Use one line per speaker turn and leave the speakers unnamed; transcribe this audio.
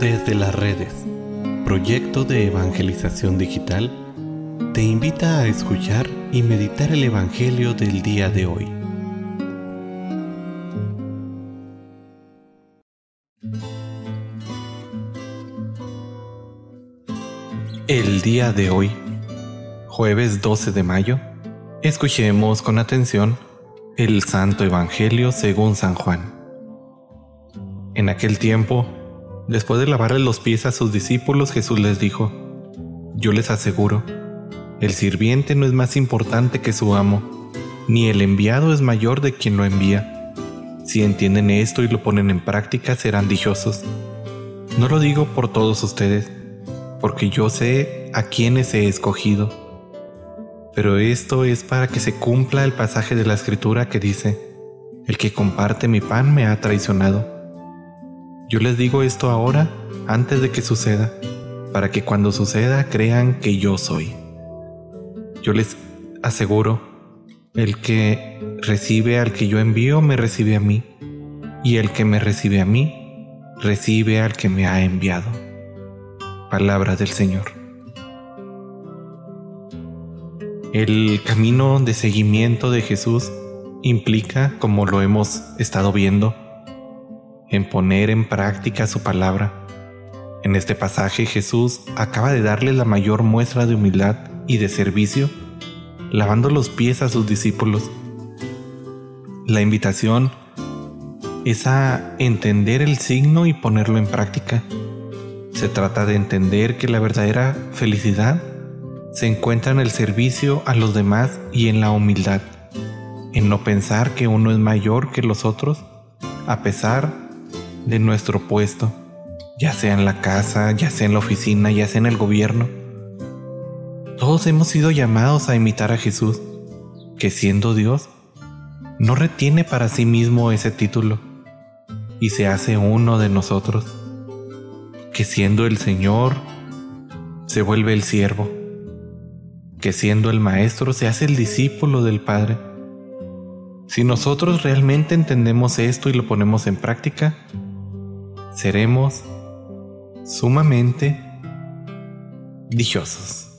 Desde las redes, proyecto de evangelización digital, te invita a escuchar y meditar el Evangelio del día de hoy. El día de hoy, jueves 12 de mayo, escuchemos con atención el Santo Evangelio según San Juan. En aquel tiempo, después de lavarle los pies a sus discípulos, Jesús les dijo, Yo les aseguro, el sirviente no es más importante que su amo, ni el enviado es mayor de quien lo envía. Si entienden esto y lo ponen en práctica, serán dichosos. No lo digo por todos ustedes, porque yo sé a quienes he escogido. Pero esto es para que se cumpla el pasaje de la escritura que dice, el que comparte mi pan me ha traicionado. Yo les digo esto ahora, antes de que suceda, para que cuando suceda crean que yo soy. Yo les aseguro, el que recibe al que yo envío, me recibe a mí, y el que me recibe a mí, recibe al que me ha enviado. Palabra del Señor. El camino de seguimiento de Jesús implica, como lo hemos estado viendo, en poner en práctica su palabra. En este pasaje Jesús acaba de darle la mayor muestra de humildad y de servicio, lavando los pies a sus discípulos. La invitación es a entender el signo y ponerlo en práctica. Se trata de entender que la verdadera felicidad se encuentra en el servicio a los demás y en la humildad, en no pensar que uno es mayor que los otros, a pesar de nuestro puesto, ya sea en la casa, ya sea en la oficina, ya sea en el gobierno. Todos hemos sido llamados a imitar a Jesús, que siendo Dios, no retiene para sí mismo ese título y se hace uno de nosotros que siendo el Señor se vuelve el siervo, que siendo el Maestro se hace el discípulo del Padre. Si nosotros realmente entendemos esto y lo ponemos en práctica, seremos sumamente dichosos.